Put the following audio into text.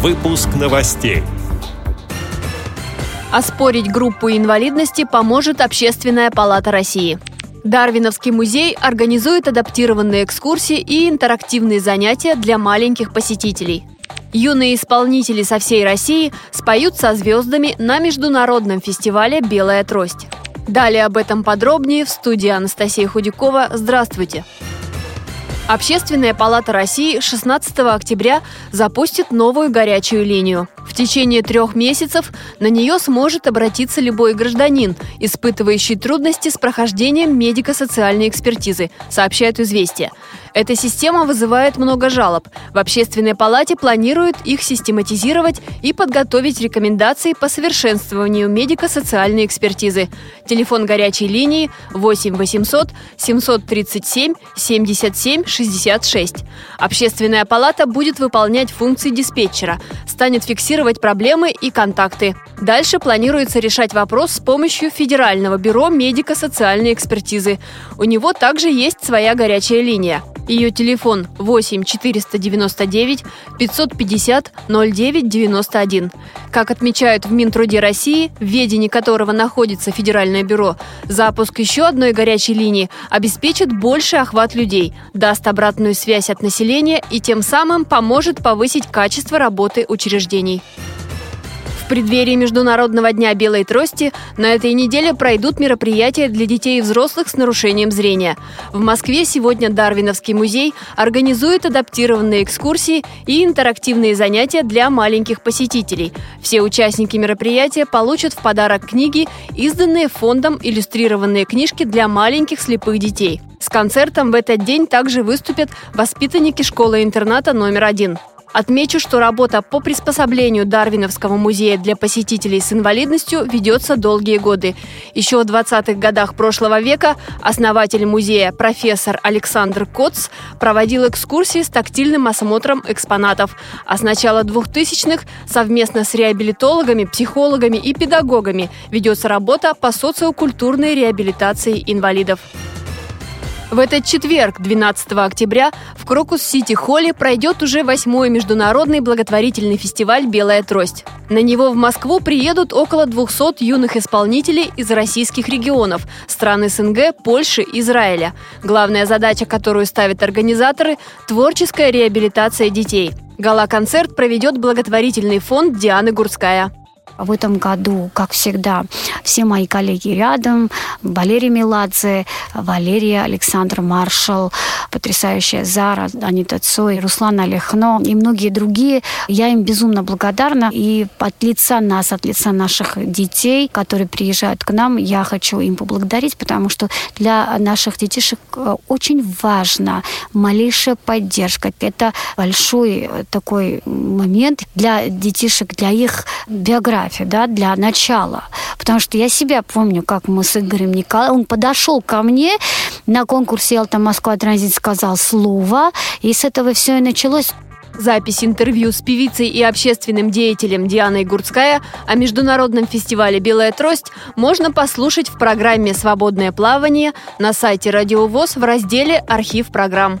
Выпуск новостей. Оспорить группу инвалидности поможет Общественная палата России. Дарвиновский музей организует адаптированные экскурсии и интерактивные занятия для маленьких посетителей. Юные исполнители со всей России споют со звездами на международном фестивале «Белая трость». Далее об этом подробнее в студии Анастасия Худякова. Здравствуйте! Общественная палата России 16 октября запустит новую горячую линию. В течение трех месяцев на нее сможет обратиться любой гражданин, испытывающий трудности с прохождением медико-социальной экспертизы, сообщает «Известия». Эта система вызывает много жалоб. В общественной палате планируют их систематизировать и подготовить рекомендации по совершенствованию медико-социальной экспертизы. Телефон горячей линии 8 800 737 77 66. Общественная палата будет выполнять функции диспетчера, станет фиксировать проблемы и контакты. Дальше планируется решать вопрос с помощью Федерального бюро медико-социальной экспертизы. У него также есть своя горячая линия. Ее телефон 8 499 550 09 91. Как отмечают в Минтруде России, в ведении которого находится Федеральное бюро, запуск еще одной горячей линии обеспечит больший охват людей, даст обратную связь от населения и тем самым поможет повысить качество работы учреждений. Преддверии Международного дня белой трости на этой неделе пройдут мероприятия для детей и взрослых с нарушением зрения. В Москве сегодня Дарвиновский музей организует адаптированные экскурсии и интерактивные занятия для маленьких посетителей. Все участники мероприятия получат в подарок книги, изданные фондом иллюстрированные книжки для маленьких слепых детей. С концертом в этот день также выступят воспитанники школы-интерната номер один. Отмечу, что работа по приспособлению Дарвиновского музея для посетителей с инвалидностью ведется долгие годы. Еще в 20-х годах прошлого века основатель музея профессор Александр Коц проводил экскурсии с тактильным осмотром экспонатов. А с начала 2000-х совместно с реабилитологами, психологами и педагогами ведется работа по социокультурной реабилитации инвалидов. В этот четверг, 12 октября, в Крокус-Сити-Холле пройдет уже восьмой международный благотворительный фестиваль «Белая трость». На него в Москву приедут около 200 юных исполнителей из российских регионов, стран СНГ, Польши, Израиля. Главная задача, которую ставят организаторы – творческая реабилитация детей. Гала-концерт проведет благотворительный фонд Дианы Гурская. В этом году, как всегда, все мои коллеги рядом. Валерий Меладзе, Валерия Александр Маршал, потрясающая Зара, Анита Цой, Руслан Олехно и многие другие. Я им безумно благодарна. И от лица нас, от лица наших детей, которые приезжают к нам, я хочу им поблагодарить, потому что для наших детишек э, очень важна малейшая поддержка. Это большой такой момент для детишек, для их биографии фотографию, да, для начала. Потому что я себя помню, как мы с Игорем Николаевым, он подошел ко мне на конкурсе «Ялта Москва Транзит», сказал слово, и с этого все и началось. Запись интервью с певицей и общественным деятелем Дианой Гурцкая о международном фестивале «Белая трость» можно послушать в программе «Свободное плавание» на сайте Радио ВОЗ в разделе «Архив программ».